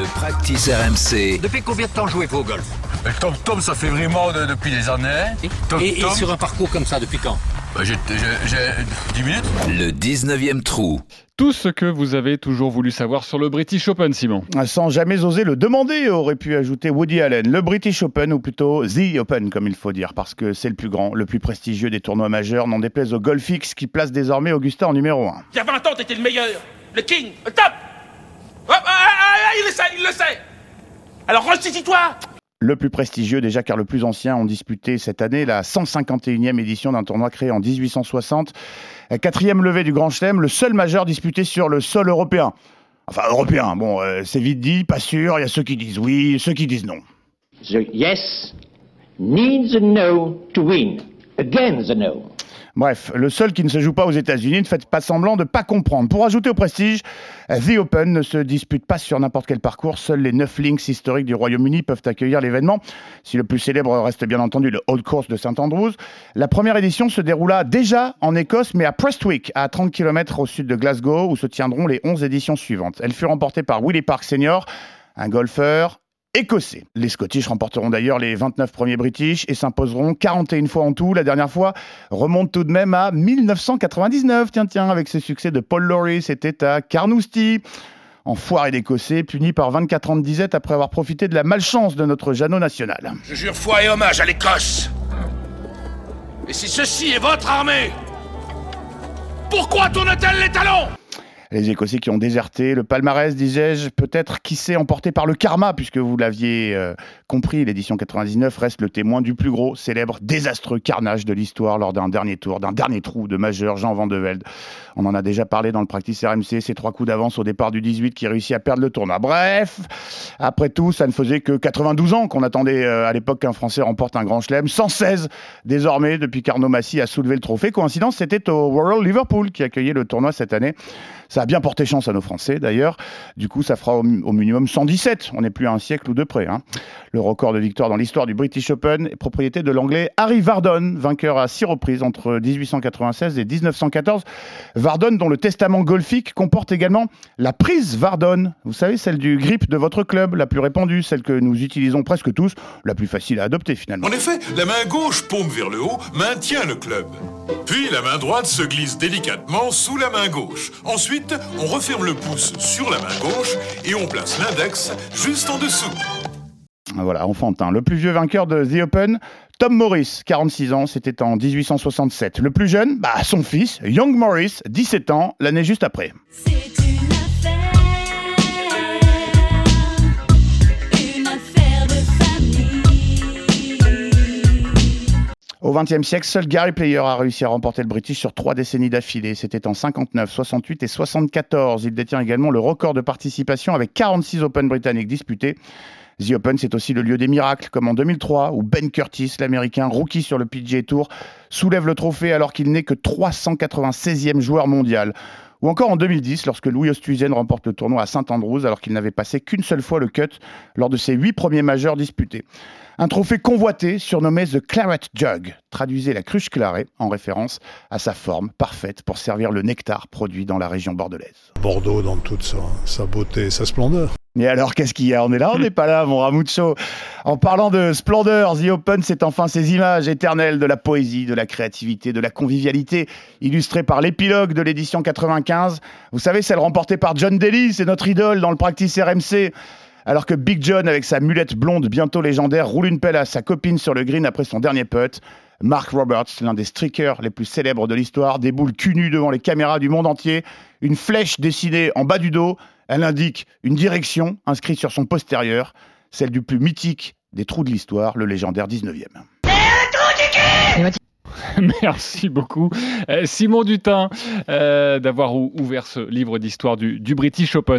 Le practice RMC. Depuis combien de temps jouez-vous au golf Mais Tom Tom, ça fait vraiment de- depuis des années. Tom et, et Tom, sur un parcours comme ça, depuis quand bah, j'ai j'ai- j'ai 10 minutes. Le 19e trou. Tout ce que vous avez toujours voulu savoir sur le British Open, Simon. Sans jamais oser le demander, aurait pu ajouter Woody Allen. Le British Open, ou plutôt The Open, comme il faut dire, parce que c'est le plus grand, le plus prestigieux des tournois majeurs, n'en déplaise au Golfix qui place désormais Augusta en numéro 1. Il y a 20 ans, t'étais le meilleur, le king, le top Il le sait, il le sait Alors ressuscite-toi Le plus prestigieux déjà car le plus ancien ont disputé cette année la 151e édition d'un tournoi créé en 1860. Euh, Quatrième levée du Grand Chelem, le seul majeur disputé sur le sol européen. Enfin européen, bon euh, c'est vite dit, pas sûr, il y a ceux qui disent oui, ceux qui disent non. The yes needs a no to win. Again the no. Bref, le seul qui ne se joue pas aux États-Unis, ne faites pas semblant de pas comprendre. Pour ajouter au prestige, The Open ne se dispute pas sur n'importe quel parcours. Seuls les neuf links historiques du Royaume-Uni peuvent accueillir l'événement. Si le plus célèbre reste bien entendu le Old Course de St Andrews, la première édition se déroula déjà en Écosse, mais à Prestwick, à 30 km au sud de Glasgow, où se tiendront les 11 éditions suivantes. Elle fut remportée par Willie Park Senior, un golfeur écossais. Les Scottish remporteront d'ailleurs les 29 premiers British et s'imposeront 41 fois en tout. La dernière fois remonte tout de même à 1999. Tiens, tiens, avec ce succès de Paul Lawrie, c'était à Carnoustie. Enfoiré d'Écossais, puni par 24 ans de disette après avoir profité de la malchance de notre Jeannot national. Je jure foi et hommage à l'Écosse Et si ceci est votre armée Pourquoi tourne-t-elle les talons? Les Écossais qui ont déserté le palmarès, disais-je, peut-être qui s'est emporté par le karma, puisque vous l'aviez euh, compris, l'édition 99 reste le témoin du plus gros, célèbre, désastreux carnage de l'histoire lors d'un dernier tour, d'un dernier trou de majeur Jean Van de Velde. On en a déjà parlé dans le practice RMC, ces trois coups d'avance au départ du 18 qui réussit à perdre le tournoi. Bref, après tout, ça ne faisait que 92 ans qu'on attendait euh, à l'époque qu'un Français remporte un grand chelem, 116 désormais depuis qu'Arnaud Massy a soulevé le trophée. Coïncidence, c'était au Royal Liverpool qui accueillait le tournoi cette année. A bien porté chance à nos Français d'ailleurs. Du coup, ça fera au, au minimum 117. On n'est plus à un siècle ou deux près. hein. Le record de victoire dans l'histoire du British Open est propriété de l'anglais Harry Vardon, vainqueur à six reprises entre 1896 et 1914. Vardon, dont le testament golfique comporte également la prise Vardon. Vous savez, celle du grip de votre club, la plus répandue, celle que nous utilisons presque tous, la plus facile à adopter finalement. En effet, la main gauche paume vers le haut maintient le club. Puis la main droite se glisse délicatement sous la main gauche. Ensuite, on referme le pouce sur la main gauche et on place l'index juste en dessous. Voilà, enfantin. Le plus vieux vainqueur de The Open, Tom Morris, 46 ans, c'était en 1867. Le plus jeune, bah, son fils, Young Morris, 17 ans, l'année juste après. Au XXe siècle, seul Gary Player a réussi à remporter le British sur trois décennies d'affilée. C'était en 59, 68 et 74. Il détient également le record de participation avec 46 Open britanniques disputés. The Open, c'est aussi le lieu des miracles, comme en 2003, où Ben Curtis, l'américain rookie sur le PGA Tour, soulève le trophée alors qu'il n'est que 396e joueur mondial. Ou encore en 2010, lorsque Louis Oosthuizen remporte le tournoi à St Andrews alors qu'il n'avait passé qu'une seule fois le cut lors de ses huit premiers majeurs disputés. Un trophée convoité surnommé The Claret Jug, traduisait la cruche clarée en référence à sa forme parfaite pour servir le nectar produit dans la région bordelaise. Bordeaux dans toute sa, sa beauté et sa splendeur. Et alors, qu'est-ce qu'il y a? On est là, on n'est pas là, mon Ramucho. En parlant de splendeur, The Open, c'est enfin ces images éternelles de la poésie, de la créativité, de la convivialité, illustrées par l'épilogue de l'édition 95. Vous savez, celle remportée par John Daly, c'est notre idole dans le practice RMC. Alors que Big John, avec sa mulette blonde bientôt légendaire, roule une pelle à sa copine sur le green après son dernier putt, Mark Roberts, l'un des streakers les plus célèbres de l'histoire, déboule cul nu devant les caméras du monde entier, une flèche dessinée en bas du dos, elle indique une direction inscrite sur son postérieur, celle du plus mythique des trous de l'histoire, le légendaire 19e. Merci beaucoup, euh, Simon Dutin, euh, d'avoir ou- ouvert ce livre d'histoire du British Open.